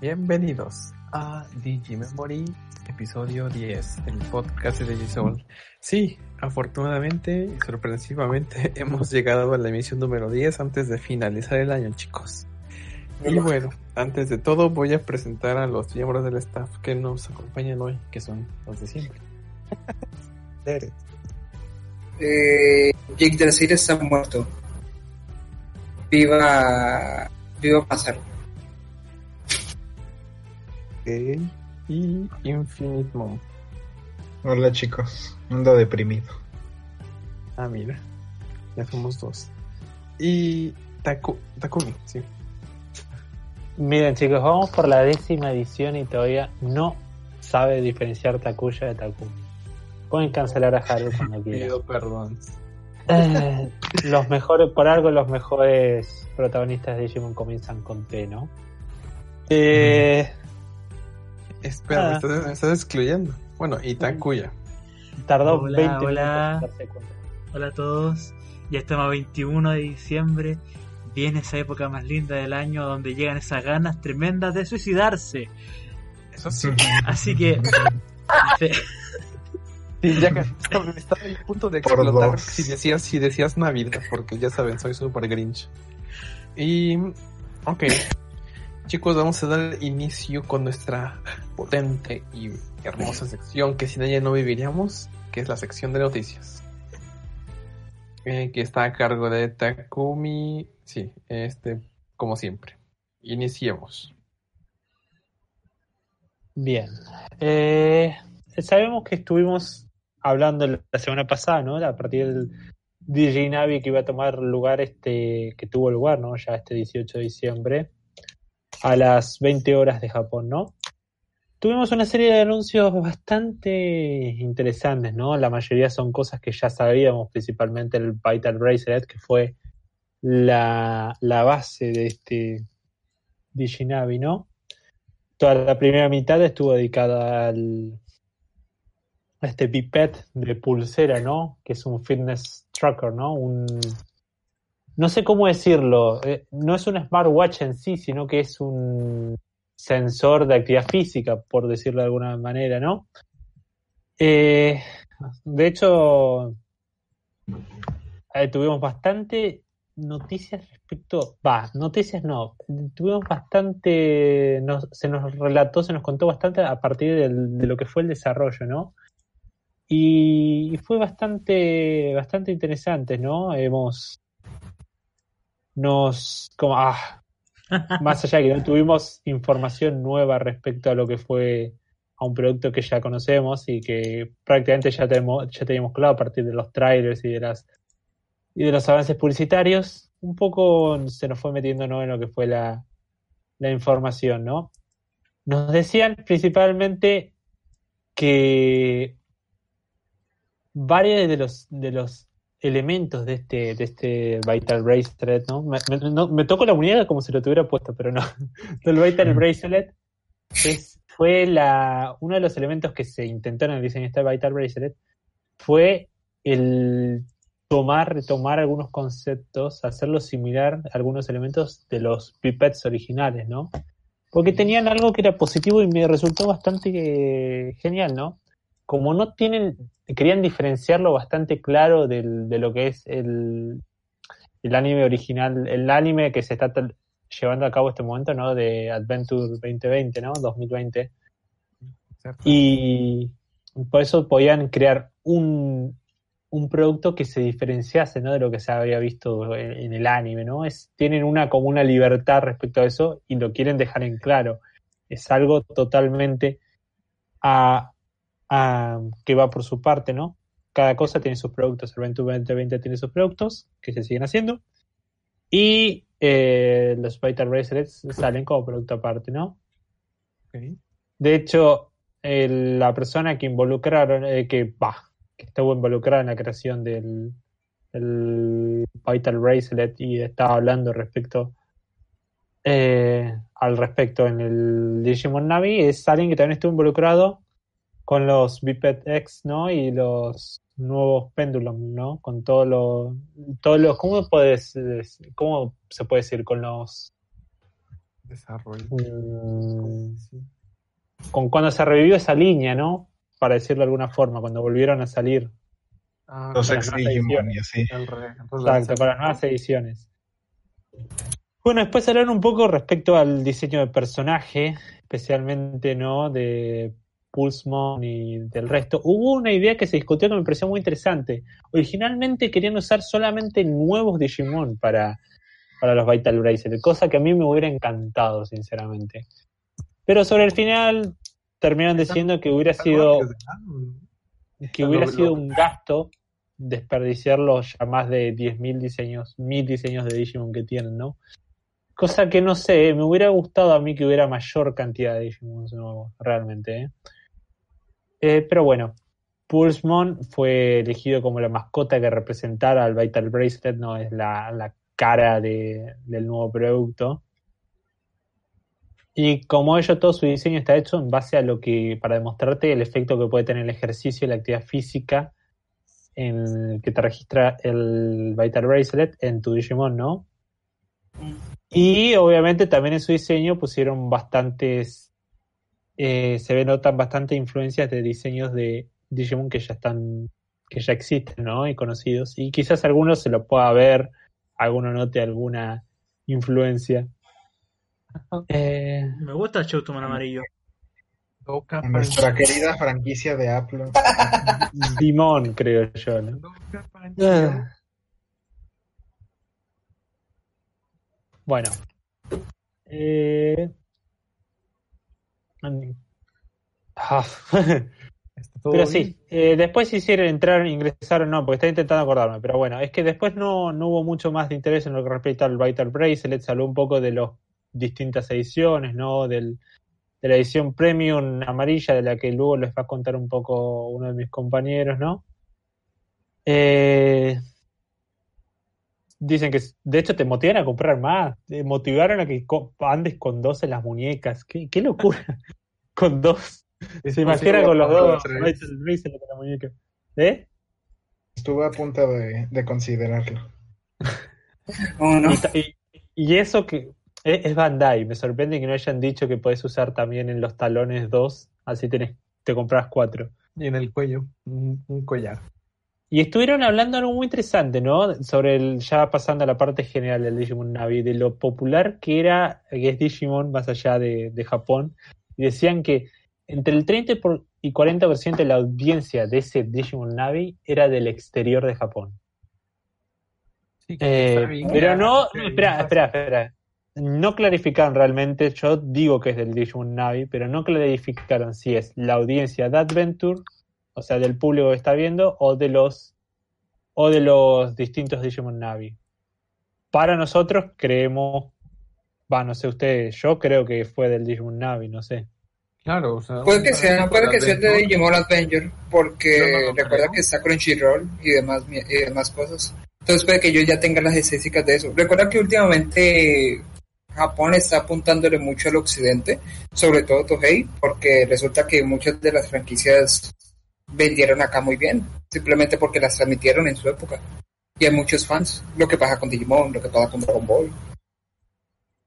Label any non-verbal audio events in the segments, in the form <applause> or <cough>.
Bienvenidos a Digimemory, episodio 10, el podcast de Digisoul. Sí, afortunadamente y sorpresivamente <laughs> hemos llegado a la emisión número 10 antes de finalizar el año, chicos. Y bueno, antes de todo voy a presentar a los miembros del staff que nos acompañan hoy, que son los de siempre. <laughs> eh, Jake de la está muerto. Viva, viva pasar. Y Infinite Mom. Hola chicos, ando deprimido. Ah, mira, ya somos dos. Y Taku, Takumi, sí. Miren chicos, vamos por la décima edición y todavía no sabe diferenciar Takuya de Takumi. Pueden cancelar a Haru cuando <laughs> quieran. Pido perdón. Eh, los mejores, por algo los mejores protagonistas de Digimon comienzan con T, ¿no? Eh, Espera, me Ah. estás, me estás excluyendo. Bueno, y Takuya. tardó Hola, 20 hola. minutos en cuenta. Hola a todos, ya estamos a 21 de diciembre, viene esa época más linda del año donde llegan esas ganas tremendas de suicidarse. Eso sí. <laughs> Así que <laughs> Sí, ya que estaba, estaba a punto de Por explotar si decías, si decías Navidad, porque ya saben, soy super Grinch. Y, ok. Chicos, vamos a dar inicio con nuestra potente y hermosa sección que sin ella no viviríamos, que es la sección de noticias. Eh, que está a cargo de Takumi. Sí, este, como siempre. Iniciemos. Bien. Eh, sabemos que estuvimos hablando la semana pasada, ¿no? A partir del Diginavi que iba a tomar lugar este, que tuvo lugar, ¿no? Ya este 18 de diciembre, a las 20 horas de Japón, ¿no? Tuvimos una serie de anuncios bastante interesantes, ¿no? La mayoría son cosas que ya sabíamos, principalmente el Vital Bracelet, que fue la, la base de este Diginavi, ¿no? toda la primera mitad estuvo dedicada al a este pipet de pulsera, ¿no? Que es un fitness tracker, ¿no? Un no sé cómo decirlo, eh, no es un smartwatch en sí, sino que es un sensor de actividad física, por decirlo de alguna manera, ¿no? Eh, de hecho, eh, tuvimos bastante noticias respecto, va, noticias no, tuvimos bastante, nos- se nos relató, se nos contó bastante a partir de lo que fue el desarrollo, ¿no? Y, y fue bastante, bastante interesante, ¿no? Hemos, nos, como, ah, <laughs> más allá de que no tuvimos información nueva respecto a lo que fue a un producto que ya conocemos y que prácticamente ya tenemos, ya teníamos claro a partir de los trailers y de las y de los avances publicitarios, un poco se nos fue metiendo ¿no? en lo que fue la, la información, ¿no? Nos decían principalmente que varios de los de los elementos de este de este Vital Bracelet, ¿no? Me, me- no- me toco la muñeca como si lo tuviera puesto, pero no. <laughs> Del Vital Bracelet es, fue la uno de los elementos que se intentó en el diseño de este Vital Bracelet fue el tomar, retomar algunos conceptos, hacerlo similar a algunos elementos de los pipets originales, ¿no? Porque tenían algo que era positivo y me resultó bastante eh, genial, ¿no? Como no tienen, querían diferenciarlo bastante claro del- de lo que es el, el anime original, el anime que se está llevando a cabo este momento, ¿no? De Adventure 2020, ¿no? 2020. ¿cierto? Y por eso podían crear un, un producto que se diferenciase ¿no? de lo que se había visto en, en el anime, ¿no? Es, tienen una como una libertad respecto a eso y lo quieren dejar en claro. Es algo totalmente a, que va por su parte, ¿no? Cada cosa tiene sus productos. El Venture 2020 tiene sus productos que se siguen haciendo. Y eh, los Vital Bracelets salen como producto aparte, ¿no? De hecho, el- la persona que involucraron, eh, que, bah, que estuvo involucrada en la creación del, del Vital Bracelet y estaba hablando respecto eh, al respecto en el Digimon Navi, es alguien que también estuvo involucrado con los Biped X, ¿no? Y los nuevos Pendulum, ¿no? Con todo lo, los, ¿cómo puedes, cómo se puede decir? Con los Desarrollo. Mm, con cuando se revivió esa línea, ¿no? Para decirlo de alguna forma, cuando volvieron a salir. Ah, Los Bueno, ex Digimon y así. Exacto, con las nuevas ediciones. Bueno, después hablar un poco respecto al diseño de personaje, especialmente no de Pulsmon y del resto. Hubo una idea que se discutió que me pareció muy interesante. Originalmente querían usar solamente nuevos Digimon para, para los Vital Bracelet, cosa que a mí me hubiera encantado, sinceramente. Pero sobre el final terminaron diciendo que hubiera sido que hubiera sido un gasto desperdiciar los ya más de 10.000 diseños, 1.000 diseños de Digimon que tienen, ¿no? Cosa que no sé, me hubiera gustado a mí que hubiera mayor cantidad de Digimon nuevos, realmente, ¿eh? Eh, pero bueno, Pulsmon fue elegido como la mascota que representara al Vital Bracelet, no es la, la cara de- del nuevo producto. Y como ello, todo su diseño está hecho en base a lo que, para demostrarte el efecto que puede tener el ejercicio y la actividad física en que te registra el Vital Bracelet en tu Digimon, ¿no? Y obviamente también en su diseño pusieron bastantes, eh, se notan bastantes influencias de diseños de Digimon que ya están, que ya existen, ¿no? Y conocidos. Y quizás alguno se lo pueda ver, alguno note alguna influencia. <laughs> Eh, Me gusta el Showtuman amarillo. Nuestra querida franquicia de Apple. <laughs> Dimon, creo yo, ¿no? Ah. Bueno. Eh... Ah. <laughs> Está Pero bien. sí, eh, después hicieron entrar, ingresaron, no, porque estaba intentando acordarme, pero bueno, es que después no, no hubo mucho más de interés en lo que respecta al Vital Bracelet, se habló un poco de las distintas ediciones, ¿no? Del, de la edición premium amarilla, de la que luego les va a contar un poco uno de mis compañeros, ¿no? Eh, dicen que de hecho te motivan a comprar más, te motivaron a que andes con dos en las muñecas, qué, qué locura, <laughs> con dos. Se imagina con los dos la muñeca. ¿Eh? Estuve a punto de, de considerarlo. <laughs> Oh, no. Y, ta- y- y eso que es, es Bandai, me sorprende que no hayan dicho que podés usar también en los talones dos, así tenés, te compras cuatro. Y en el cuello, un, un collar. Y estuvieron hablando algo muy interesante, ¿no? Sobre el, ya pasando a la parte general del Digimon Navi, de lo popular que era, que es Digimon más allá de, de Japón. Y decían que entre el 30 por- y 40% de la audiencia de ese Digimon Navi era del exterior de Japón. Sí, Eh, pero no, Sí, espera, espera, espera. No clarificaron realmente, yo digo que es del Digimon Navi, pero no clarificaron si es la audiencia de Adventure, o sea, del público que está viendo, o de los o de los distintos Digimon Navi. Para nosotros creemos, va, no sé ustedes, yo creo que fue del Digimon Navi, no sé. Claro, o sea. Puede que sea, puede que sea de Digimon Adventure, porque no recuerda que está Crunchyroll y demás, y demás cosas. Entonces puede que yo ya tenga las estéticas de eso. Recuerda que últimamente Japón está apuntándole mucho al occidente, sobre todo Tohei, porque resulta que muchas de las franquicias vendieron acá muy bien, simplemente porque las transmitieron en su época. Y hay muchos fans, lo que pasa con Digimon, lo que pasa con Dragon Ball.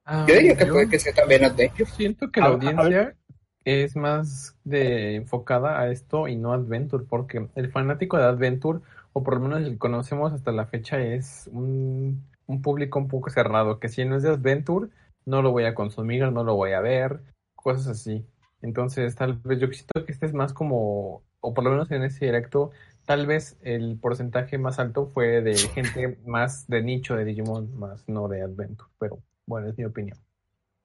Ah, Yo diría que yo- puede que sea también Adventure. Yo siento que la A- a- audiencia es más de enfocada a esto y no Adventure, porque el fanático de Adventure, o por lo menos el que conocemos hasta la fecha, es un, un público un poco cerrado, que si no es de Adventure, no lo voy a consumir, no lo voy a ver, cosas así. Entonces, tal vez yo siento que este es más como, o por lo menos en ese directo, tal vez el porcentaje más alto fue de <laughs> gente más de nicho de Digimon, más no de Adventure, pero bueno, es mi opinión.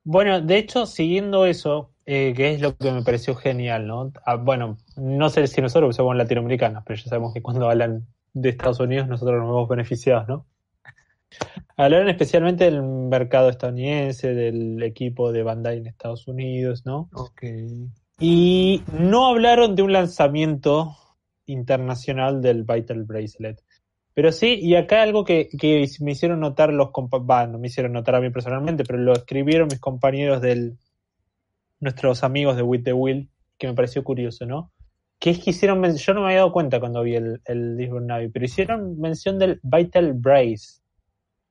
Bueno, de hecho, siguiendo eso, eh, que es lo que me pareció genial, ¿no? Ah, bueno, no sé si nosotros somos latinoamericanos, pero ya sabemos que cuando hablan de Estados Unidos nosotros nos vemos beneficiados, ¿no? <laughs> Hablaron especialmente del mercado estadounidense, del equipo de Bandai en Estados Unidos, ¿no? Ok. Y no hablaron de un lanzamiento internacional del Vital Bracelet. Pero sí, y acá algo que, me hicieron notar los compa- va, no me hicieron notar a mí personalmente, pero lo escribieron mis compañeros del nuestros amigos de With the Will, que me pareció curioso, ¿no? Que es que hicieron, yo no me había dado cuenta cuando vi el, el Navi, pero hicieron mención del Vital Brace,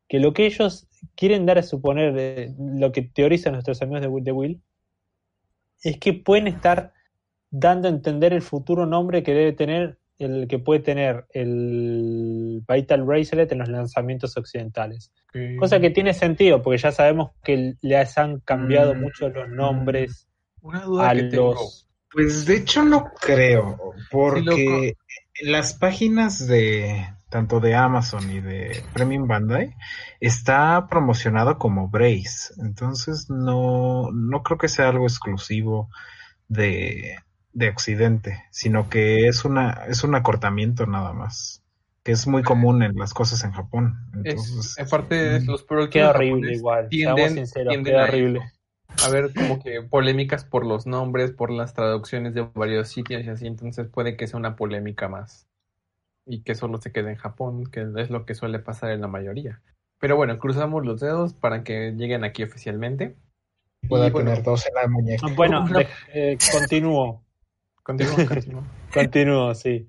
que lo que ellos quieren dar a suponer eh, lo que teorizan nuestros amigos de Will, de Will es que pueden estar dando a entender el futuro nombre que debe tener el que puede tener el Vital Bracelet en los lanzamientos occidentales. Cosa que tiene sentido, porque ya sabemos que les han cambiado Mm. mucho los nombres Una duda a que tengo. los... Pues de hecho no creo, porque las páginas de tanto de Amazon y de Premium Bandai está promocionado como Brace, entonces no, no creo que sea algo exclusivo de, de Occidente, sino que es una es un acortamiento nada más, que es muy común en las cosas en Japón. Entonces, Es, aparte de los productos Qué horrible igual, tienden- sinceros, tienden qué a horrible. eso. A ver, como que polémicas por los nombres, por las traducciones de varios sitios y así, entonces puede que sea una polémica más. Y que solo se quede en Japón, que es lo que suele pasar en la mayoría. Pero bueno, cruzamos los dedos para que lleguen aquí oficialmente. pueda bueno. tener dos en la muñeca. Bueno, <laughs> Una- de- eh, continúo, Continúa, continúa. <laughs> continúo, sí.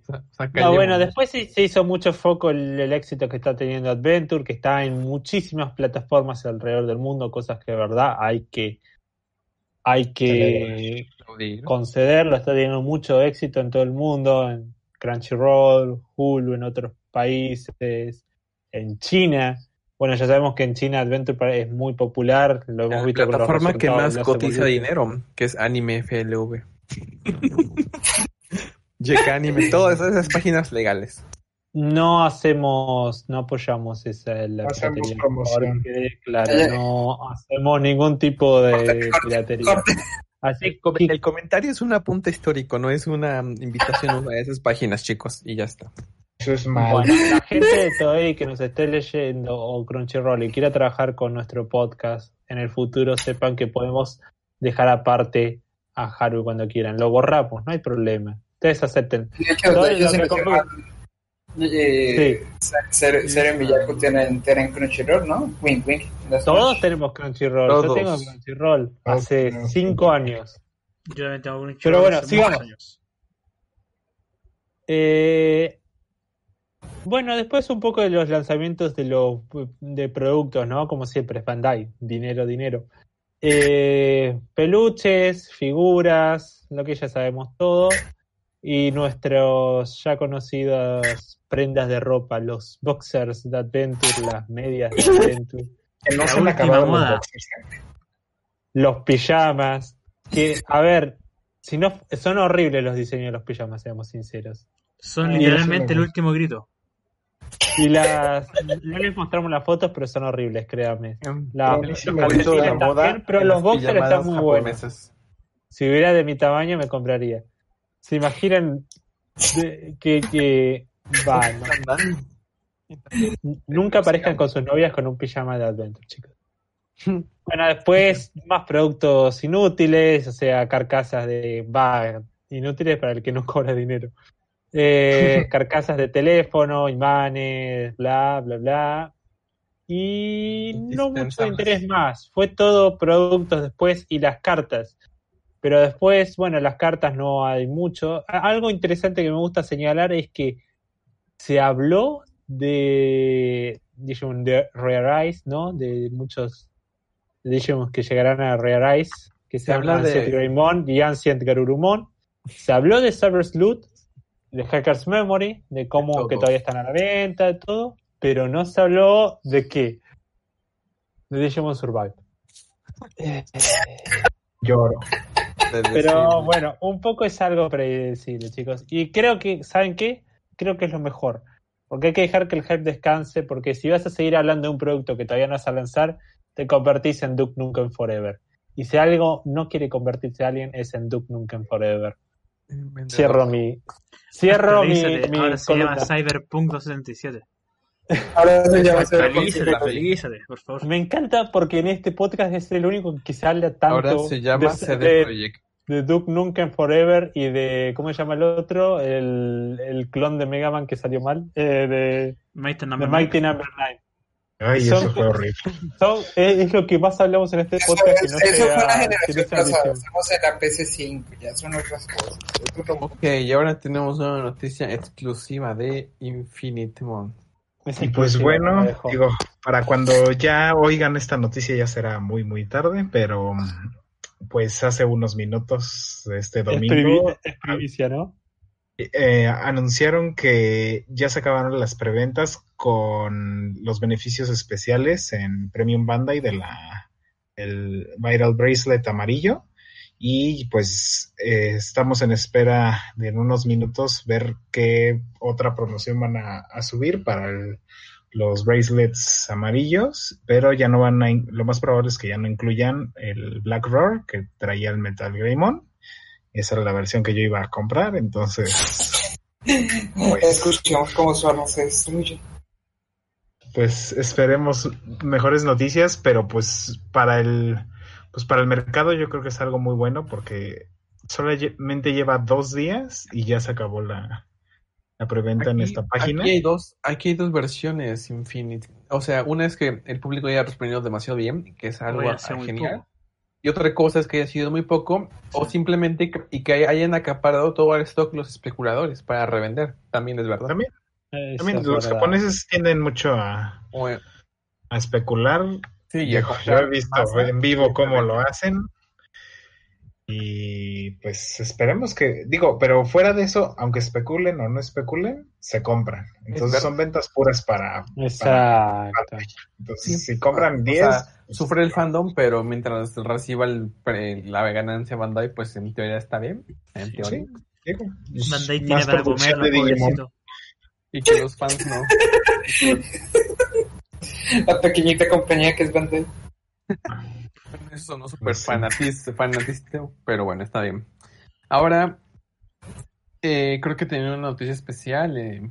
No, bueno, después sí se hizo mucho foco el, el éxito que está teniendo Adventure, que está en muchísimas plataformas alrededor del mundo, cosas que de verdad hay que hay que concederlo, está teniendo mucho éxito en todo el mundo, en Crunchyroll, Hulu, en otros países, en China. Bueno, ya sabemos que en China Adventure es muy popular, lo hemos La visto con los plataforma que más cotiza dinero, que es Anime FLV. <laughs> Jeca Anime, todas esas páginas legales. No hacemos, no apoyamos esa la hacemos piratería. promoción. Claro, no hacemos ningún tipo de Corte, corte, piratería. corte. Así que El comentario es un apunte histórico, no es una invitación a esas páginas, chicos, y ya está. Eso es mal. bueno, <laughs> la gente de Toei que nos esté leyendo o Crunchyroll y quiera trabajar con nuestro podcast en el futuro, sepan que podemos dejar aparte a Haru cuando quieran. Lo borramos, no hay problema. Ustedes acepten. De hecho, Todo de hecho, lo que mencionaba, eh, Ser, Ser en Miyaku tienen, tienen Crunchyroll, ¿no? Wink, wink. Todos tenemos Crunchyroll. Yo Todos. tengo Crunchyroll hace tenemos cinco años. Yo también tengo un Pero bueno, hace sigamos. años. Eh, bueno, después un poco de los lanzamientos de los de productos, ¿no? Como siempre, Bandai, dinero, dinero. Eh, peluches, figuras, lo que ya sabemos todo. Y nuestros ya conocidas prendas de ropa, los boxers de Adventure, las medias de Adventure, que no la se los ¿eh? los pijamas. Que, a ver, si no, son horribles los diseños de los pijamas, seamos sinceros. Son literalmente el último grito. Y las. No les mostramos las fotos, pero son horribles, créanme. La, Pero los sí me calcetines gustó la también, moda pero los boxers están muy buenos. Si hubiera de mi tamaño, me compraría. ¿Se imaginan de- que. que va, no. Nunca aparezcan con sus novias con un pijama de Adventure, chicos. Bueno, después más productos inútiles, o sea, carcasas de. Va, inútiles para el que no cobra dinero. Eh, <laughs> carcasas de teléfono, imanes, bla, bla, bla. Y no mucho interés más. Fue todo productos después y las cartas. Pero después, bueno, las cartas no hay mucho. Algo interesante que me gusta señalar es que se habló de Digimon de Rare Eyes, ¿no? De muchos Digimon que llegarán a Rare Eyes, que se, Se habla de Greymon y Ancient Garurumon. Se habló de Cyber Sleuth, de Hacker's Memory, de cómo De que todavía están a la venta, de todo, pero no se habló de qué. De Digimon Survive. Lloro. Pero bueno, un poco es algo predecible, chicos. Y creo que, ¿saben qué? Creo que es lo mejor. Porque hay que dejar que el hype descanse, porque si vas a seguir hablando de un producto que todavía no vas a lanzar, te convertís en Duke Nukem Forever. Y si algo no quiere convertirse a alguien, es en Duke Nukem Forever. Cierro mi... Cierro mi, mi Ahora se llama. Cyberpunk 277. Ahora se llama Cyberpunk Actualízate, 2077. actualízate, por favor. Me encanta porque en este podcast es el único que se habla tanto Ahora se llama de- CD de- Projekt. de Duke Nukem Forever y de, ¿cómo se llama el otro? El, el clon de Mega Man que salió mal, eh, de, Mighty de Number Mighty Nine. Number 9. Ay, Son- eso fue horrible. Son- es, es lo que más hablamos en este Eso, podcast. que no eso sea- fue la generación pasada. Estamos en la PC5, ya son otras cosas. Ok, y ahora tenemos una noticia exclusiva de Infinite Mon. Y pues bueno, digo, para cuando ya oigan esta noticia ya será muy, muy tarde, pero pues hace unos minutos este Es domingo privi- es primicia, ¿no? eh, anunciaron que ya se acabaron las preventas con los beneficios especiales en Premium Bandai de la el Viral Bracelet amarillo y pues eh, estamos en espera de en unos minutos ver qué otra promoción van a, a subir para el- los bracelets amarillos, pero ya no van a, lo más probable es que ya no incluyan el Black Roar que traía el Metal Greymon. Esa era la versión que yo iba a comprar, entonces Pues- Escuchemos cómo suena se destruye. pues esperemos mejores noticias, pero pues para el pues para el mercado yo creo que es algo muy bueno porque solamente lleva dos días y ya se acabó la, la preventa en esta página. Aquí hay dos, aquí hay dos versiones Infinity. O sea, una es que el público ya ha respondido demasiado bien, que es algo genial. Y otra cosa es que haya sido muy poco, o simplemente que, y que hayan acaparado todo el stock los especuladores para revender. También es verdad. También, también es los verdad. japoneses tienden mucho a, a especular. Sí, y Yo, yo he visto masa. en vivo cómo lo hacen. Y pues esperemos que, digo, pero fuera de eso, aunque especulen o no especulen, se compran. Entonces son ventas puras para, Exacto. Entonces, Sí, si compran o 10, sea, sufre el fandom, pero mientras reciba el pre- la ganancia Bandai, pues en teoría está bien. En teoría. sí, digo, es Bandai tiene más para comer, de Digimon. pobrecito. Y que los fans no. <laughs> La pequeñita compañía que es Bandai. Eso no súper Pues fanatista, fanatista, pero bueno, está bien. Ahora, eh, creo que tenía una noticia especial. Eh,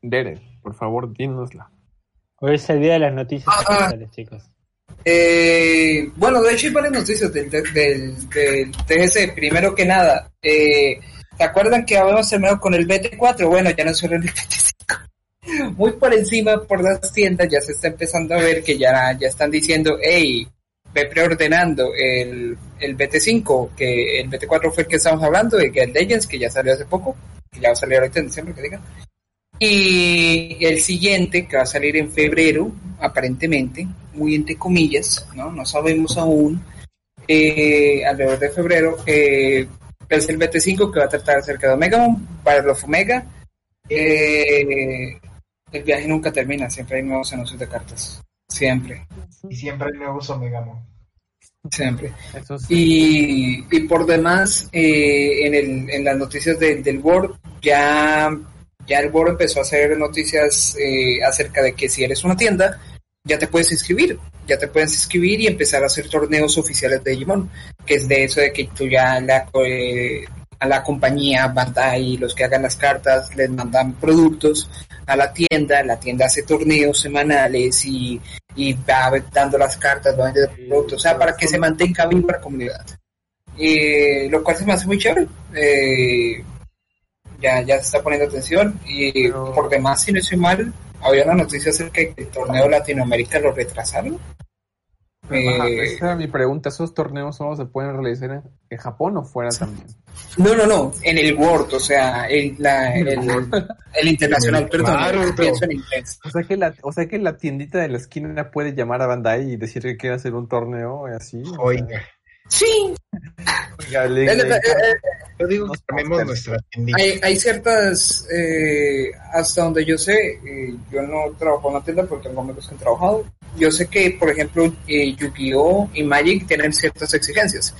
Dere, por favor, dínosla. Hoy es el día de las noticias Ah, ah. especiales, chicos. Eh, bueno, de hecho hay varias noticias del, del, del TGC. Primero que nada, eh, ¿te acuerdan que habíamos terminado con el BT4? Bueno, ya no solo el BT5. Muy por encima, por las tiendas, ya se está empezando a ver que ya, ya están diciendo, hey, ve preordenando el, el BT5, que el BT4 fue el que estamos hablando, de Get Legends, que ya salió hace poco, que ya va a salir ahorita en diciembre, que digan. Y el siguiente, que va a salir en febrero, aparentemente, muy entre comillas, ¿no? No sabemos aún, eh, alrededor de febrero, eh, es el BT5 que va a tratar acerca de Omegamon, Battle of Omega. Eh, el viaje nunca termina, siempre hay nuevos anuncios de cartas. Siempre, Y siempre hay nuevos Omegamon. siempre. Eso sí. Y, y por demás, eh, en, el, en las noticias del del Word, ya, ya el Word empezó a hacer noticias eh, acerca de que si eres una tienda, ya te puedes inscribir, ya te puedes inscribir y empezar a hacer torneos oficiales de Digimon, que es de eso de que tú ya la, eh, a la compañía Bandai, los que hagan las cartas, les mandan productos a la tienda, la tienda hace torneos semanales y, y va dando las cartas, va vendiendo productos, o sea, para que se mantenga viva la comunidad. Eh, lo cual se me hace muy chévere. Eh, ya, ya se está poniendo atención y Pero- por demás, si no estoy mal, había una noticia acerca de que el torneo Latinoamérica lo retrasaron. Ajá, Eh, esa era mi pregunta. ¿Esos torneos solo se pueden realizar en, en Japón o fuera también? No, no, no, en el Word, o sea, el, la, el, <laughs> el internacional, perdón, Claro, pienso en inglés. O sea que la, o sea que la tiendita de la esquina puede llamar a Bandai y decir que quiere hacer un torneo y así. o sea, Oiga, Sí, oiga, le- Eh, le- eh, yo digo Nos que tenemos podcast. nuestra tiendita. hay, hay ciertas, eh, hasta donde yo sé, eh, yo no trabajo en la tienda, pero tengo amigos que han trabajado. Yo sé que, por ejemplo, eh, Yu-Gi-Oh! y Magic tienen ciertas exigencias.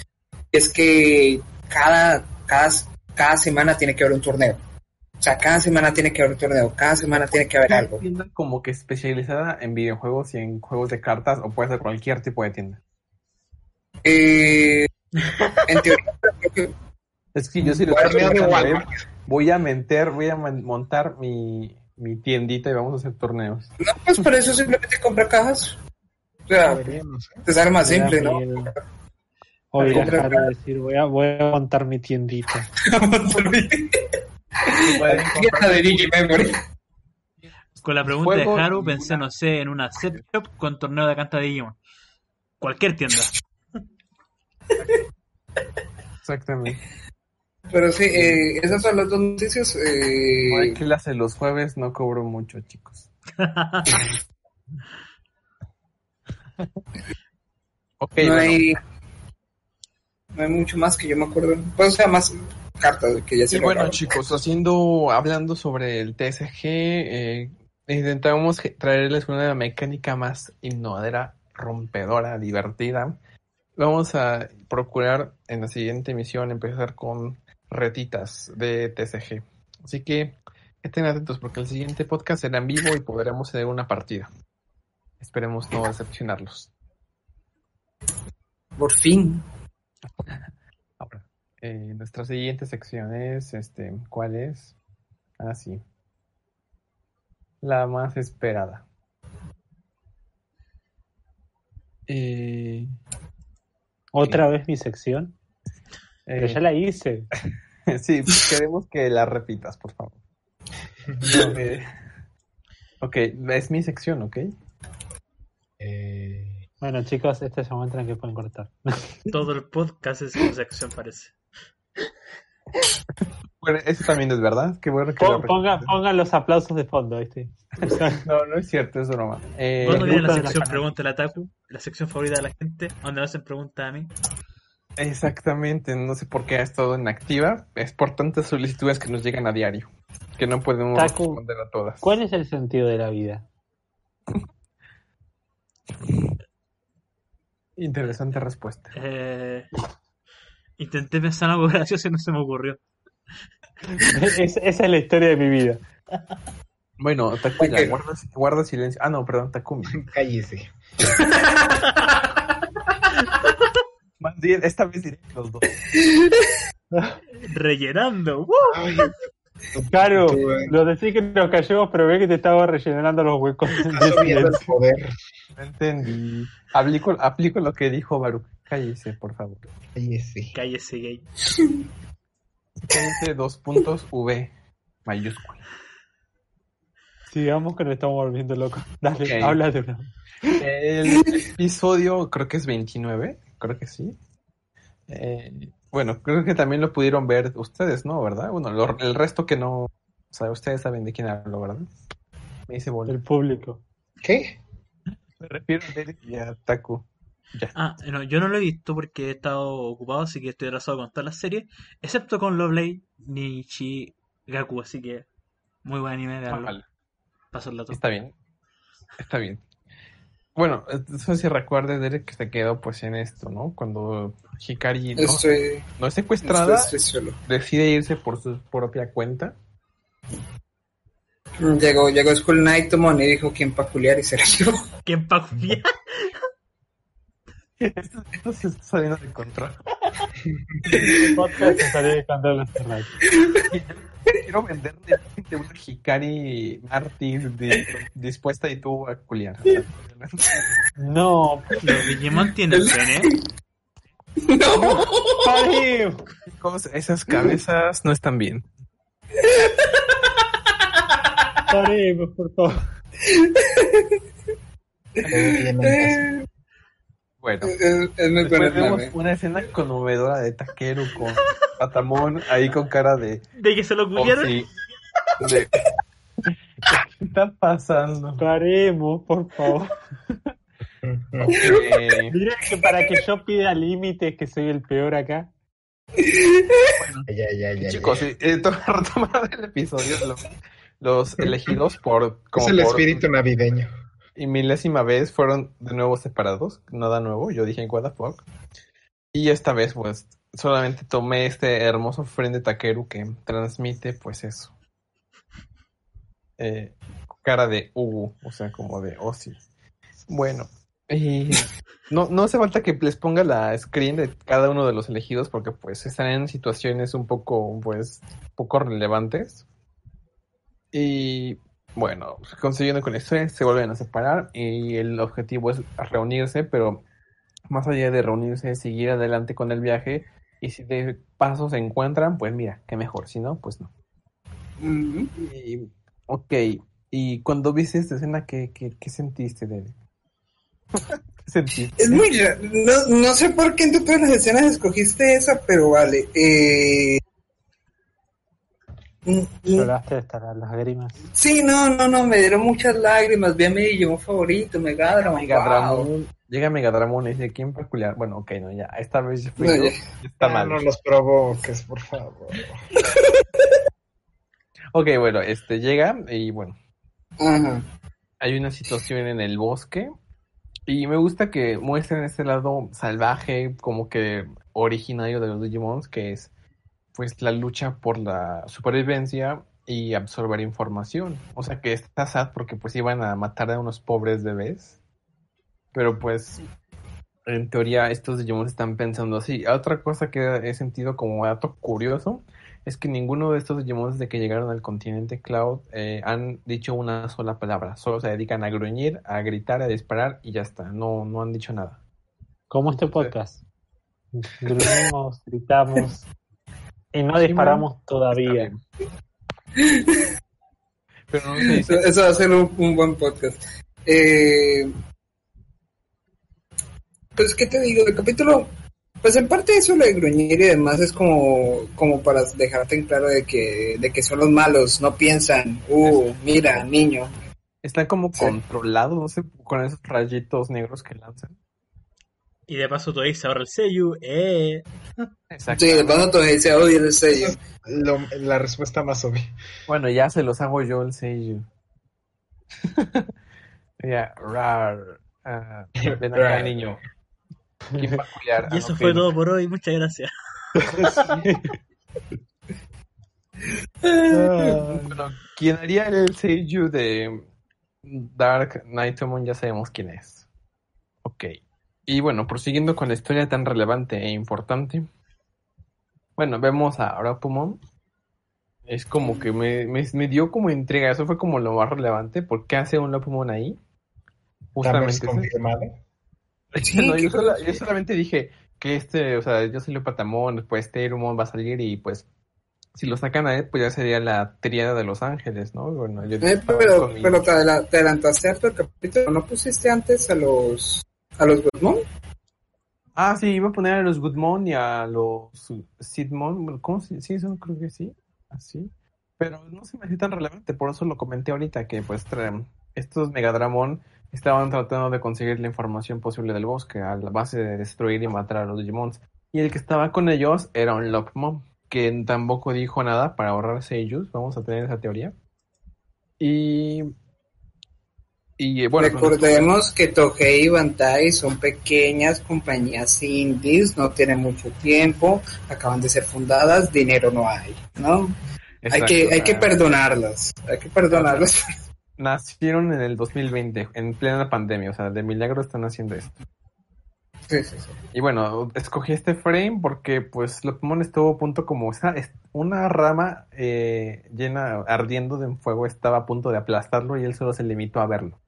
Es que cada, cada, cada semana tiene que haber un torneo. O sea, cada semana tiene que haber un torneo, cada semana tiene que haber ¿Una algo. tienda como que especializada en videojuegos y en juegos de cartas o puede ser cualquier tipo de tienda? Eh, en teoría, que Es que yo sí lo. Voy a meter, voy a montar mi, mi tiendita y vamos a hacer torneos. no, pues por eso simplemente compra cajas. O sea, ¿eh? te sale más simple, ¿no? Miguel, Voy a dejar de decir, voy a, voy a montar mi tiendita. Tienda de Digimemory. Con la pregunta Juego de Haru pensé, no sé, en una set shop con torneo de canta de Digimon. Cualquier tienda. Exactamente. Pero sí, eh, esas son las dos noticias. Eh, clase los jueves, no cobro mucho, chicos. <laughs> Ok, no bueno, hay no hay mucho más que yo me acuerdo. Pues, o sea, más cartas que ya se Y bueno, chicos, haciendo, hablando sobre el TSG, eh, intentamos traerles una mecánica más innovadora, rompedora, divertida. Vamos a procurar en la siguiente emisión empezar con retitas de TSG. Así que estén atentos porque el siguiente podcast será en vivo y podremos tener una partida. Esperemos no decepcionarlos. Por fin. <laughs> Ahora, eh, nuestra siguiente sección es, este, ¿cuál es? Ah, sí. La más esperada. Eh, Otra vez mi sección. Pero ya la hice. <laughs> sí, queremos que la repitas, por favor. Ok, es mi sección, ¿ok? Eh, Bueno, chicos, este es el momento en el que pueden cortar. <laughs> Todo el podcast es una sección, parece. Bueno, eso también es verdad. Qué bueno que lo Pon- Pongan, los aplausos de fondo, ¿viste? <laughs> No, no es cierto, es broma. Eh, ¿Cuándo viene la la sección pana. Pregúntale a Taku? La sección favorita de la gente, donde me hacen preguntas a mí. Exactamente, no sé por qué ha estado inactiva. Es por tantas solicitudes que nos llegan a diario, que no podemos Taku, responder a todas. ¿Cuál es el sentido de la vida? <laughs> Interesante respuesta. Eh, intenté pensar algo gracioso y no se me ocurrió. <laughs> Es- esa es la historia de mi vida. Bueno, Takumi, guarda, guarda silencio. Ah, no, perdón, Takumi. <laughs> cállese. Más bien, esta vez diré los dos. <laughs> Rellenando. ¡uh! Ay, Claro, lo decís que nos callemos, pero ve que te estaba rellenando los huecos. el poder. No entendí. Aplico, aplico lo que dijo Baruch. Cállese, por favor. Cállese. Cállese, gay. Cállese, dos puntos V mayúscula. Sigamos que nos estamos volviendo locos. Dale, Ok. habla de una. El episodio creo que es 29, creo que sí. Eh, bueno, creo que también lo pudieron ver ustedes, ¿no? ¿Verdad? Bueno, lo- el resto que no... O sea, ustedes saben de quién hablo, ¿verdad? Me dice bola. El público. ¿Qué? Me refiero a Derek y a Taku. Ya. Ah, no, yo no lo he visto porque he estado ocupado, así que estoy atrasado con todas las series, excepto con Lovely Nichigaku, así que muy buen anime, Ah, veanlo. vale. Paso el dato. Está bien. Está bien. Bueno, no sé si recuerdes, Derek, que se quedó pues en esto, ¿no? Cuando Hikari no, Estoy, no es secuestrada, estoy, estoy solo. decide irse por su propia cuenta. Llegó, llegó School Night Tomon y dijo quién peculiar y se la llevó. <laughs> ¿Quién pa' culiar? esto, esto se está saliendo de control. <laughs> El podcast se salió de control. <laughs> Quiero venderle una Hikari mártir de- dispuesta y tú a culiar. No, Los Digimon tienen pene. No. pare. Chicos, esas cabezas no están bien. Paremos, por favor. Bueno, mame. una escena conmovedora de Takeru con Patamón ahí con cara de... De que se lo oh, culiaron. Sí, ¿Qué está pasando? Paremos, por favor. Eh, Miren que para que yo pida límites, que soy el peor acá. Ya, ya, ya. chicos, ya. eh, <laughs> el episodio, lo- los elegidos por... Es Como el por- espíritu navideño. y milésima vez fueron de nuevo separados, nada nuevo, yo dije what the fuck. Y esta vez pues solamente tomé este hermoso friend de Takeru que transmite pues eso. Eh, cara de uh, o sea, como de oh sí. Bueno, y no, no hace falta que les ponga la screen de cada uno de los elegidos porque pues están en situaciones un poco pues poco relevantes. Y bueno, consiguiendo con eso, se vuelven a separar y el objetivo es reunirse, pero más allá de reunirse, seguir adelante con el viaje y si de paso se encuentran, pues mira, qué mejor, si no, pues no. Y, ok, y cuando viste esta escena, ¿qué, qué, qué sentiste de <laughs> ¿Qué sentiste? Es muy no, no sé por qué entre todas las escenas escogiste esa, pero vale. Eh, Mm, mm. Lloraste hasta las lágrimas. Sí, no, no, no, me dieron muchas lágrimas. Vi a mi Digimon favorito, Megadramon. wow. Megadramon. Llega Megadramon y dice, ¿quién peculiar? Bueno, ok, no, ya. Esta vez fui No, yo. ya. Está Ah, mal. no los provoques, por favor. <laughs> Ok, bueno, este llega y bueno, hay una situación en el bosque y me gusta que muestren este lado salvaje, como que originario de los Digimons, que es pues la lucha por la supervivencia y absorber información. O sea que está sad porque pues iban a matar a unos pobres bebés, pero pues en teoría estos Digimon están pensando así. Otra cosa que he sentido como dato curioso es que ninguno de estos Digimon desde que llegaron al continente Cloud eh, han dicho una sola palabra. Solo se dedican a gruñir, a gritar, a disparar y ya está. No, no han dicho nada. Como este podcast. Gruñimos, gritamos y no Sí, disparamos todavía. <laughs> Pero no Eso, dice. eso va a ser un, un buen podcast. Eh, pues, ¿qué te digo? El capítulo, pues en parte eso lo de gruñir y demás es como, como para dejarte en claro de que, de que son los malos, no piensan, uh, mira, niño. Están como Sí. controlados, no sé, con esos rayitos negros que lanzan. Y de paso Toei se ahorra el sello. Eh. Exacto. Sí, de paso todo dice, oye, el sello. Lo- la respuesta más obvia. Bueno, ya se los hago yo el sello. <laughs> ya, rar. ah, <laughs> ven acá, <laughs> Y eso no, fue todo por hoy. Muchas gracias. <laughs> Bueno, quien haría el seiyuu de Dark Nightomon ya sabemos quién es. Ok. Y bueno, prosiguiendo con la historia tan relevante e importante. Bueno, vemos a Rapumon. Es como que me, me, me dio como intriga. Eso fue como lo más relevante. ¿Por qué hace un Rapumon ahí? También Justamente. es ese. confirmado. Sí, <laughs> No, yo, sola- cosa. yo solamente dije que este, o sea, yo soy Patamón, después Terumon va a salir y pues si lo sacan a él, pues ya sería la tríada de Los Ángeles, ¿no? Bueno, yo Eh, pero, pero te, adela- te adelantaste harto el capítulo, ¿no pusiste antes a los, a los Goodmon? Ah, sí, iba a poner a los Goodmon y a los Sidmon, ¿cómo se Sí, eso creo que sí, así. Pero no se me hace tan relevante, por eso lo comenté ahorita, que pues estos Megadramon estaban tratando de conseguir la información posible del bosque a la base de destruir y matar a los Digimons. Y el que estaba con ellos era un Lockmon, que tampoco dijo nada para ahorrarse ellos, vamos a tener esa teoría. Y... Y bueno, con esto- Recordemos que Tohei y Bandai son pequeñas compañías indies, no tienen mucho tiempo, acaban de ser fundadas, dinero no hay, ¿no? hay que, hay que sea, perdonarlas, hay que perdonarlas. Nacieron en el 2020, en plena pandemia, o sea, de milagro están haciendo esto. Sí, sí, sí. Y bueno, escogí este frame porque pues Lockmon estuvo a punto como esa- es- una rama eh, llena, ardiendo de fuego, estaba a punto de aplastarlo y él solo se limitó a verlo.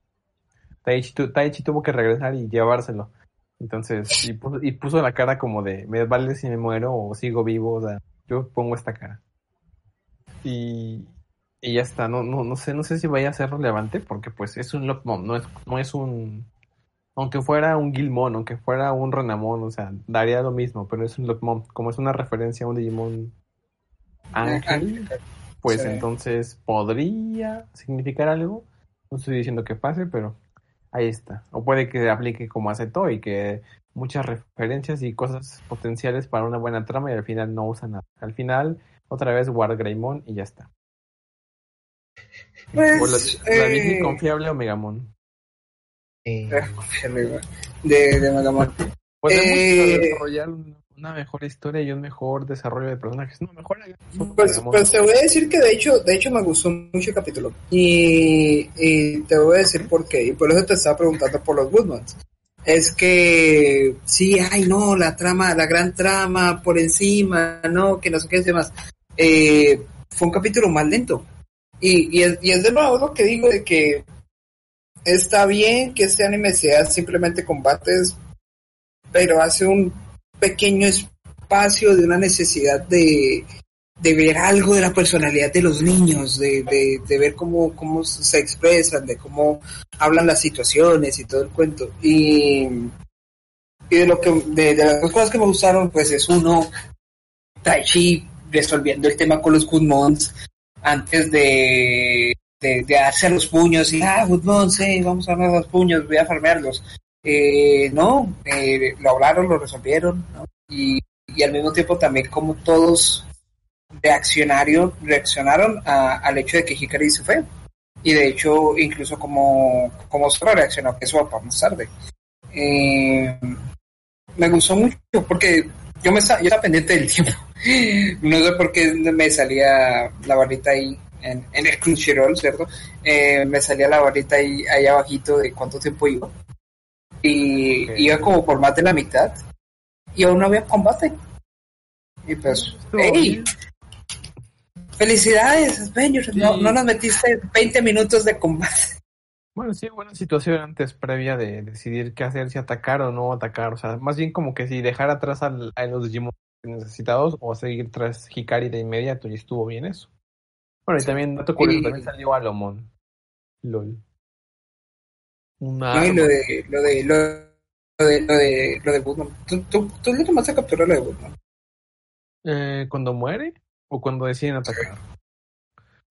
Taichi, tu- Taichi tuvo que regresar y llevárselo. Entonces, y puso, y puso la cara como de, me vale si me muero o sigo vivo, o sea, yo pongo esta cara. Y, y ya está, no, no, no sé, no sé si vaya a ser relevante porque pues es un Lockmon, no es, no es un, aunque fuera un Gilmon, aunque fuera un Renamon, o sea, daría lo mismo, pero es un Lockmon, como es una referencia a un Digimon ángel, pues Sí. entonces podría significar algo. No estoy diciendo que pase, pero ahí está. O puede que aplique como hace Toy, que muchas referencias y cosas potenciales para una buena trama y al final no usa nada. Al final, otra vez Wargreymon y ya está. Pues, o la, la eh, Disney confiable Omegamon. Eh, de, de Megamon. Podemos Eh, desarrollar un- una mejor historia y un mejor desarrollo de personajes. No, mejor Pues, Megamon. pues te voy a decir que de hecho, de hecho me gustó mucho el capítulo. Y, y te voy a decir por qué. Y por eso te estaba preguntando por los Woodmans. Es que sí, ay no, la trama, la gran trama por encima, no, que no sé qué es demás. Eh, fue un capítulo más lento. Y, y, es, y es de nuevo lo que digo de que está bien que este anime sea simplemente combates, pero hace un pequeño espacio de una necesidad de, de ver algo de la personalidad de los niños, de, de, de ver cómo, cómo se expresan, de cómo hablan las situaciones y todo el cuento. Y, y de lo que de, de las dos cosas que me gustaron, pues es uno, Taichi resolviendo el tema con los Goodmons, antes de, de, de los puños y, ah, Woodmon, sí, vamos a darnos los puños, voy a farmearlos. Eh, no, eh, lo hablaron, lo resolvieron, y, y al mismo tiempo también como todos reaccionaron, reaccionaron a- al hecho de que Hikari se fue. Y de hecho, incluso como, como Sora reaccionó, que eso va para más tarde. Eh, me gustó mucho porque yo me estaba, yo estaba pendiente del tiempo. <laughs> No sé por qué me salía la barrita ahí en, en el Crunchyroll, ¿cierto? Eh, me salía la barrita ahí, ahí abajito de cuánto tiempo iba. Y iba como por más de la mitad. Y aún no había combate. Y pues, ¡ey! ¡Felicidades, Avengers! No, no nos metiste 20 minutos de combate. Bueno, sí, buena situación antes previa de decidir qué hacer, si atacar o no atacar. O sea, más bien como que si dejar atrás al- a los Digimon necesitados o seguir tras Hikari de inmediato y estuvo bien eso. Bueno, y también, dato curioso, Y- también salió Alomon. LOL. Una No, y lo de, lo de, lo de, lo de, lo de Woodman. ¿Tú, tú, tú le tomaste captura lo de Woodman? Eh, ¿Cuando muere o cuando deciden atacar?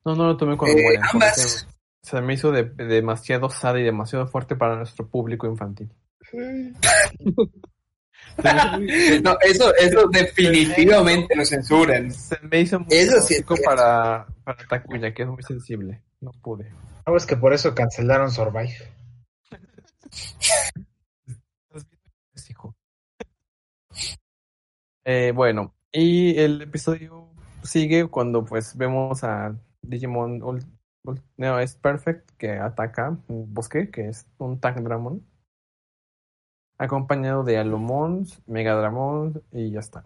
No, no lo tomé cuando Eh, porque ambas. Se me hizo de, demasiado sad y demasiado fuerte para nuestro público infantil. <laughs> No, eso, eso definitivamente lo censuran. Se me hizo muy Eso sí es tóxico cierto. para, para Takuya, que es muy sensible. No pude. No, es que por eso cancelaron Survive. <laughs> Eh, bueno, y el episodio sigue cuando pues vemos a Digimon no, es Perfect que ataca un bosque, que es un Tag Dramon. Acompañado de Alomon, Megadramon y ya está.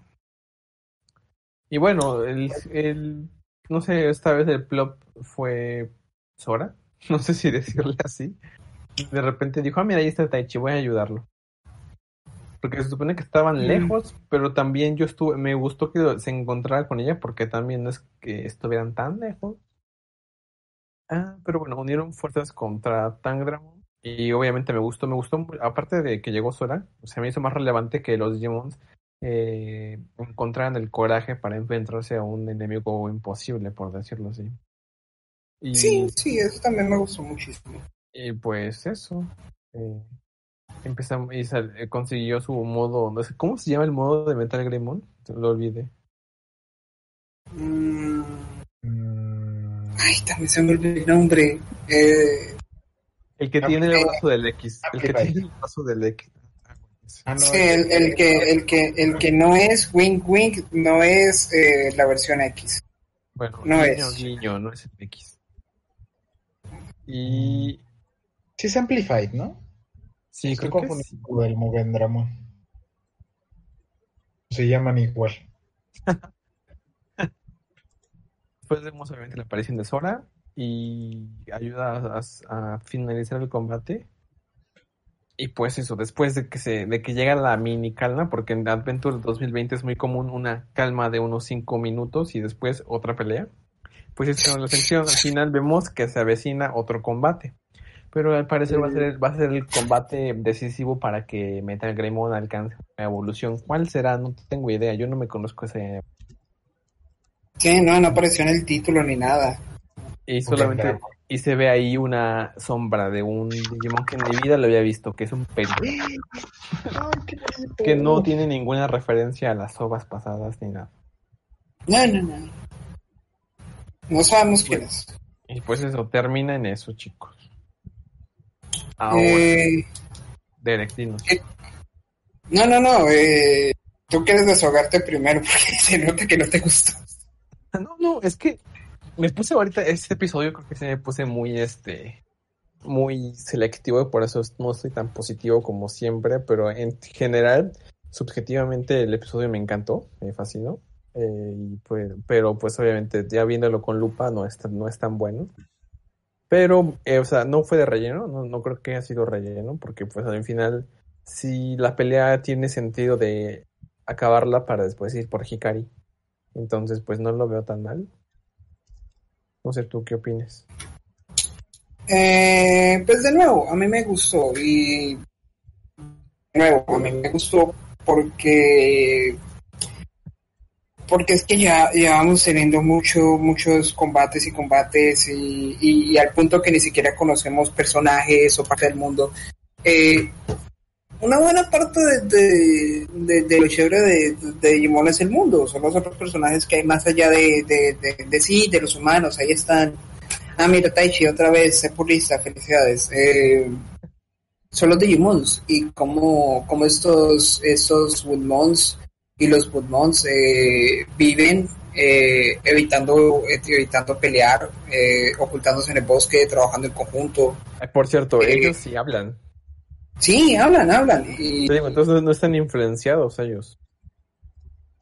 Y bueno, el, el no sé, esta vez el plop fue Sora. <laughs> No sé si decirle así. De repente dijo, ah, mira, ahí está Taichi, voy a ayudarlo. Porque se supone que estaban Mm. lejos, pero también yo estuve, me gustó que se encontrara con ella porque también no es que estuvieran tan lejos. Ah, pero bueno, unieron fuerzas contra Tangramon y obviamente me gustó, me gustó, aparte de que llegó Sora, se me hizo más relevante que los Digimons eh, encontraran el coraje para enfrentarse a un enemigo imposible, por decirlo así. Y, Sí, sí, eso también me gustó muchísimo. y pues eso. Eh, empezamos y sal- eh, consiguió su modo, no sé, ¿cómo se llama el modo de Metal Greymon? Lo olvidé. Mm, ay, también se me olvidó el nombre. Eh, El que tiene el brazo del X. El que tiene el brazo del X. ah, no, sí, el, el que, el, que, el que no es Wing Wing no es eh, la versión X. Bueno, No niño, es. niño, no es el X. Y Sí es Amplified, ¿no? sí, Estoy creo que con el Mugendramon. Se llaman igual. <laughs> Después vemos obviamente la aparición de Sora y ayuda a, finalizar el combate. Y pues eso, después de que se, de que llega la mini calma, porque en Adventure 2020 es muy común una calma de unos 5 minutos y después otra pelea. Pues es en la sección, al final vemos que se avecina otro combate. Pero al parecer va a ser, va a ser el combate decisivo para que Metal Greymon alcance la evolución. ¿Cuál será? No tengo idea. Yo no me conozco ese Sí, no, no apareció en el título ni nada. Y solamente y se ve ahí una sombra de un Digimon que en mi vida lo había visto, que es un perro, <gasps> Ay, qué bonito. que no tiene ninguna referencia a las ovas pasadas ni nada. No, no, no. No sabemos quién es. Y pues eso termina en eso, chicos. Ahora, Eh, Derek, dinos. no, no, no. Eh, tú quieres desahogarte primero <laughs> porque se nota que no te gustó. No, no, es que me puse ahorita este episodio creo que se me puse muy este muy selectivo y por eso no estoy tan positivo como siempre, pero en general, subjetivamente el episodio me encantó, me fascinó. eh, y pues, pero pues obviamente ya viéndolo con lupa no es no es tan bueno. Pero, eh, o sea, no fue de relleno, no, no creo que haya sido relleno, porque pues al final, si la pelea tiene sentido de acabarla para después ir por Hikari, entonces pues no lo veo tan mal. No sé tú qué opinas. Eh, pues de nuevo, a mí me gustó y de nuevo, a mí me gustó porque porque es que ya llevamos teniendo mucho, muchos combates y combates y, y- y al punto que ni siquiera conocemos personajes o parte del mundo. Eh, una buena parte de, de, de- de lo chévere de, de Digimon es el mundo, son los otros personajes que hay más allá de, de, sí, de los humanos, ahí están. Ah, mira, Taichi, otra vez, sé purista, felicidades. Eh, son los Digimons y como, como estos, estos Woodmons y los Woodmons eh, viven eh, evitando, evitando pelear, eh, ocultándose en el bosque, trabajando en conjunto. Por cierto, Eh, ellos sí hablan. Sí, hablan, hablan. Y Te digo, entonces no están influenciados ellos.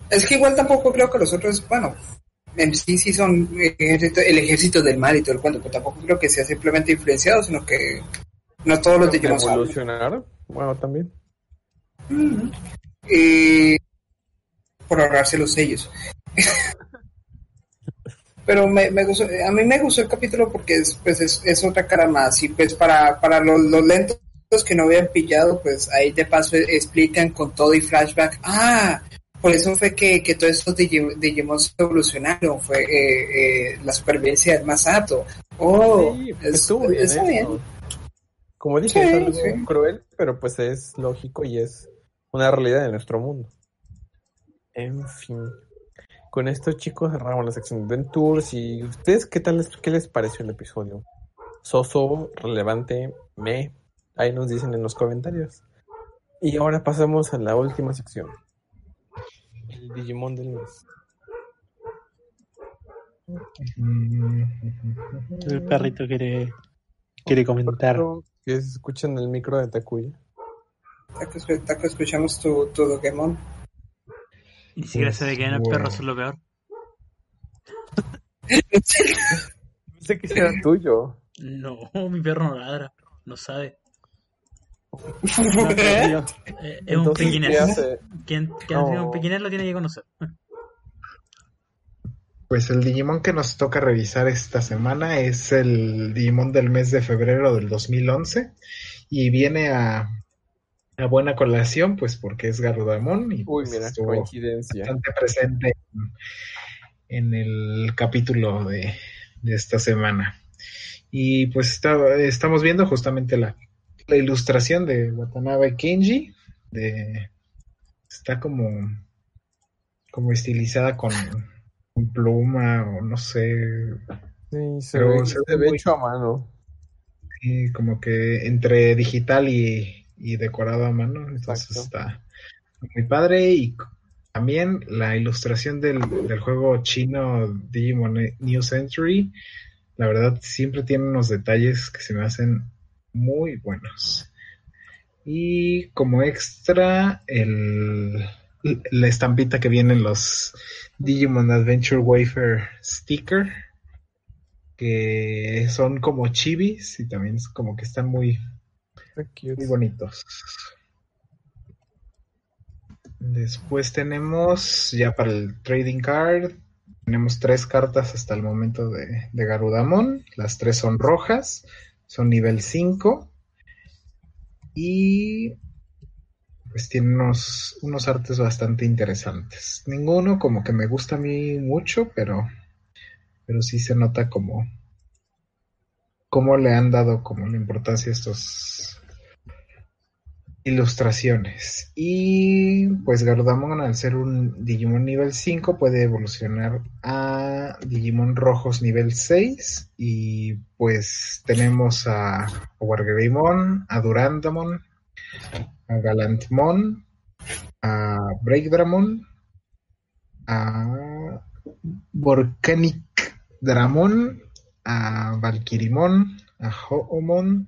es que igual tampoco creo que los otros, bueno, en sí sí son ejército- el ejército del mal y todo el cuento, pero tampoco creo que sea simplemente influenciado, sino que no todos los Digimon hablan. Evolucionar, bueno, también. Ujú. Eh, por ahorrarse los sellos. <laughs> Pero me, me gustó, a mí me gustó el capítulo porque es, pues es, es otra cara más y pues para, para los, los lentos que no habían pillado, pues ahí de paso explican con todo y flashback, ah, por eso fue que, que todos estos Digi- Digimon evolucionaron, fue eh, eh, la supervivencia del Masato. Oh, Sí, es- estuvo bien. está bien. Como dije, Sí, es algo sí. cruel, pero pues es lógico y es una realidad de nuestro mundo. En fin. Con esto, chicos, cerramos la sección de Ventures. ¿Y ustedes qué tal les, qué les pareció el episodio? ¿Soso, relevante, me? Ahí nos dicen en los comentarios. Y ahora pasamos a la última sección. El Digimon del mes. El perrito quiere, quiere comentar. Que se escucha en el micro de Takuya. Taco, escu- Taco, escuchamos tu, tu. Ni siquiera Pues, se ve que en el perro es lo peor. <laughs> Pensé que era tuyo. No, mi perro no ladra, no sabe. No, pero, tío, eh, es un Entonces, ¿qué pequinés. hace? Quien, ha sido un pequinés lo tiene que conocer. Pues el Digimon que nos toca revisar esta semana es el Digimon del mes de febrero del 2011 y viene a, a buena colación pues porque es Garudamon y Uy, pues, mira, estuvo coincidencia. bastante presente en, en el capítulo de, de esta semana. Y pues está- estamos viendo justamente la, la ilustración de Watanabe Kenji, de, está como, como estilizada con, con pluma o no sé, Sí, se Pero ve, se ve muy- hecho a mano. sí, como que entre digital y, y decorado a mano, entonces Exacto. está muy padre y también la ilustración del, del juego chino Digimon New Century, la verdad siempre tiene unos detalles que se me hacen muy buenos. Y como extra, el, la estampita que viene en los Digimon Adventure Wafer Sticker, que son como chibis y también es como que están muy, cute. muy bonitos. Después tenemos, ya para el trading card, tenemos tres cartas hasta el momento de, de Garudamon. Las tres son rojas, son nivel 5. Y pues tiene unos, unos artes bastante interesantes. Ninguno como que me gusta a mí mucho, pero, pero sí se nota como, cómo le han dado como la importancia a estos ilustraciones. Y pues Garudamon al ser un Digimon nivel 5 puede evolucionar a Digimon rojos nivel 6 y pues tenemos a Wargreymon, a Durandamon, a Galantmon, a Breakdramon, a Volcanic Dramon, a Valkyrimon, a Hoomon,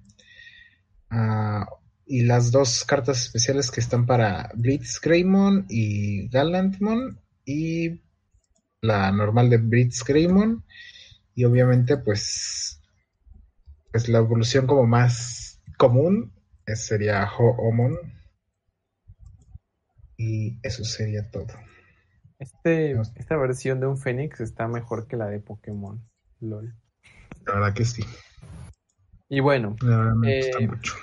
a y las dos cartas especiales que están para Blitzgreymon y Gallantmon y la normal de Blitzgreymon y obviamente pues pues la evolución como más común eh, sería Hoomon y eso sería todo. Este, esta versión de un Fénix está mejor que la de Pokémon. LOL. La verdad que sí. Y bueno, La verdad me Eh, gusta mucho.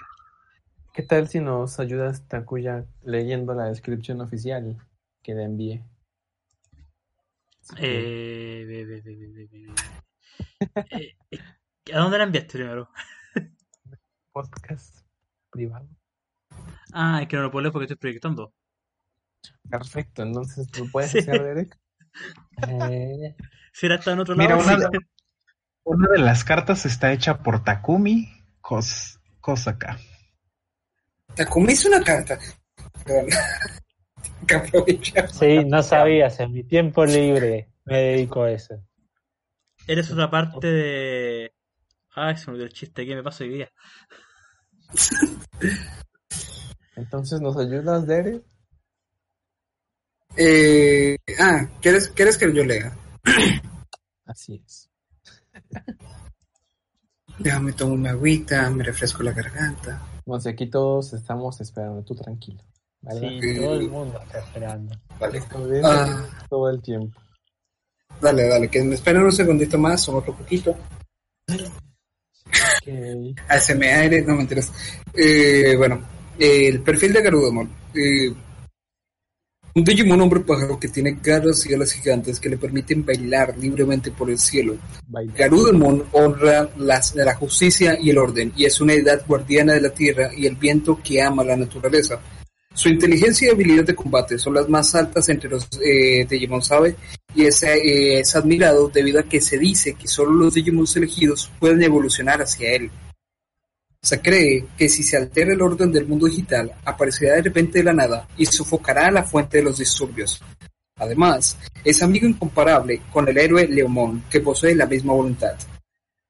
¿Qué tal si nos ayudas, Takuya, leyendo la descripción oficial que le envié? Eh, ve, ve, ve, ve, ve, ve. Eh, eh, ¿A dónde la enviaste primero? <laughs> Podcast privado. Ah, es que no lo puedo leer porque estoy proyectando. Perfecto, entonces tú puedes Sí. hacer, Derek. <laughs> Eh, Si era está en otro Mira, lado. una, una de las cartas está hecha por Takumi Kos- Kosaka. Takumi hizo una carta. Perdón. <laughs> que aprovechar. Sí, no sabías, en mi tiempo libre me dedico a eso. Eres otra parte de. Ay, se me olvidó el chiste. ¿Qué me pasó hoy día? <laughs> entonces, ¿nos ayudas, Derek? Eh, ah, ¿quieres, ¿quieres que yo lea? <clears throat> Así es. Déjame tomar una agüita, me refresco la garganta. Sé, aquí todos estamos esperando, tú tranquilo. ¿verdad? Sí, todo el mundo está esperando. Vale. Esto Ah. todo el tiempo. Dale, dale, que me esperen un segundito más, o otro poquito. Ok. <laughs> ASMR, no mentiras. Eh, bueno, eh, el perfil de Garudamon. Eh, un Digimon hombre pájaro que tiene garras y alas gigantes que le permiten bailar libremente por el cielo. Baila. Garudamon honra las, la justicia y el orden y es una edad guardiana de la tierra y el viento que ama la naturaleza. Su inteligencia y habilidad de combate son las más altas entre los eh, Digimon Sabe y es, eh, es admirado debido a que se dice que solo los Digimon elegidos pueden evolucionar hacia él. Se cree que si se altera el orden del mundo digital, aparecerá de repente de la nada y sofocará a la fuente de los disturbios. Además, es amigo incomparable con el héroe Leomon, que posee la misma voluntad.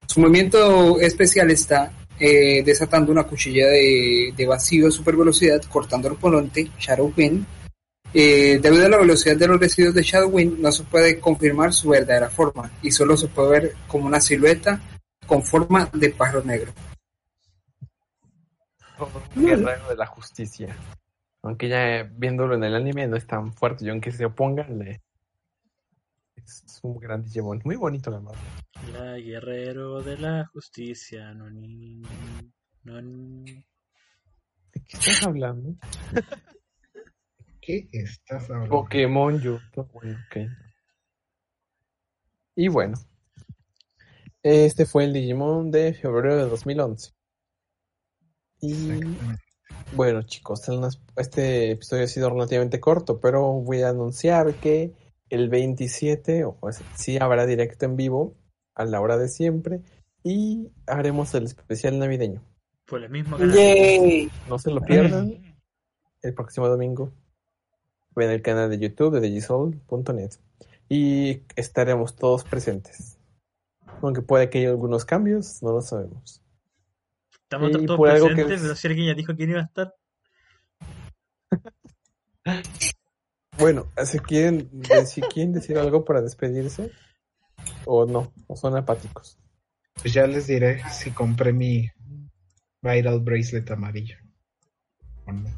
Su movimiento especial está eh, desatando una cuchilla de, vacío de super velocidad, cortando al oponente, Shadow Wind. Eh, debido a la velocidad de los residuos de Shadow Wind, no se puede confirmar su verdadera forma y solo se puede ver como una silueta con forma de pájaro negro. Un guerrero de la justicia. Aunque ya viéndolo en el anime no es tan fuerte y aunque se oponga, le... es un gran Digimon. Muy bonito, la verdad. La guerrero de la justicia. No, ni, no, ni- ¿De qué estás hablando? <laughs> ¿Qué estás hablando? Pokémon yo. Bueno, ok. Y bueno. Este fue el Digimon de febrero de 2011. Y bueno, chicos, este episodio ha sido relativamente corto, pero voy a anunciar que el 27, o pues, sí habrá directo en vivo a la hora de siempre y haremos el especial navideño. Por el mismo canal. ¡Yay! No se lo pierdan <laughs> el próximo domingo en el canal de YouTube de digisoul.net y estaremos todos presentes. Aunque puede que haya algunos cambios, no lo sabemos. Estamos todos que presentes, es- pero si alguien ya dijo quién iba a estar. <laughs> Bueno, si quieren, si quieren decir algo para despedirse o no, o son apáticos. Pues ya les diré si compré mi Viral Bracelet amarillo. ¿O no?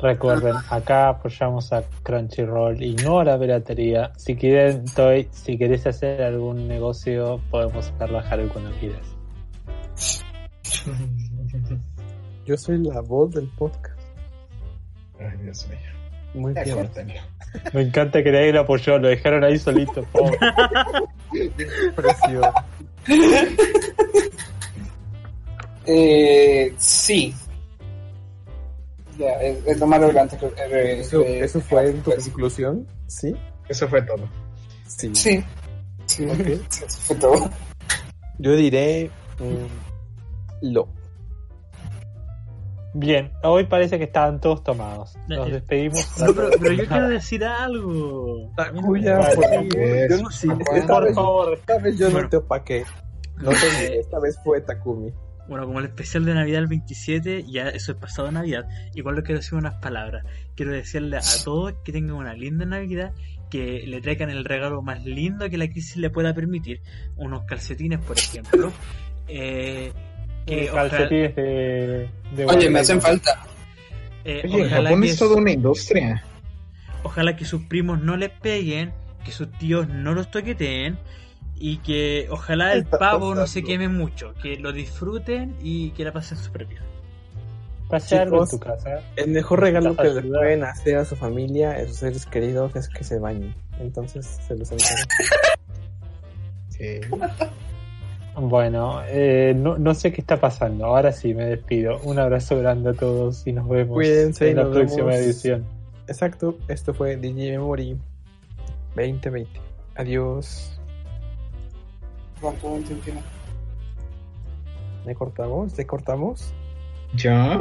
Recuerden, acá apoyamos a Crunchyroll y no a la piratería. Si quieren, Toy, si querés hacer algún negocio, podemos sacarlo a Haru cuando quieras. <laughs> Yo soy la voz del podcast. Ay, Dios mío. Muy bien. Me encanta que nadie lo apoyó, lo dejaron ahí solito. pobre. <laughs> Precioso. Eh, sí. Ya, es, es lo más relevante que... eh, ¿Eso, eh, eso fue tu pues, conclusión? ¿Sí? Eso fue todo. Sí. Sí. Sí, Ok. sí, eso fue todo. Yo diré mm, lo. Bien, hoy parece que estaban todos tomados. Nos Eh, despedimos. No, pero, pero yo quiero decir algo. Takuya, Vale, por favor. Yo no, sí, esta, Por vez, favor, esta vez yo Bueno. no te opaqué. No te olvides, <laughs> esta vez fue Takumi. Bueno, como el especial de Navidad el 27, ya eso es pasado Navidad, igual lo quiero decir unas palabras. Quiero decirle a todos que tengan una linda Navidad, que le traigan el regalo más lindo que la crisis le pueda permitir. Unos calcetines, por ejemplo. <laughs> Eh, que ojalá, calcetines de, de Oye, me hacen falta. eh, Oye, Japón que es toda una industria. ojalá que sus primos no les peguen, que sus tíos no los toqueteen y que ojalá el está pavo no se queme mucho, que lo disfruten y que la pasen súper bien. Pase algo en Chicos, tu casa. El mejor regalo que le pueden hacer a su familia, a sus seres queridos, es que se bañen. Entonces se los encargo. Sí. <laughs> Bueno, eh, no, no sé qué está pasando. Ahora sí, me despido. Un abrazo grande a todos y nos vemos Cuídense en la nos próxima vemos. edición. Exacto, esto fue DJ Memory 2020. Adiós. ¿Cuánto 2021? ¿Le cortamos? ¿Le cortamos? ¿Ya?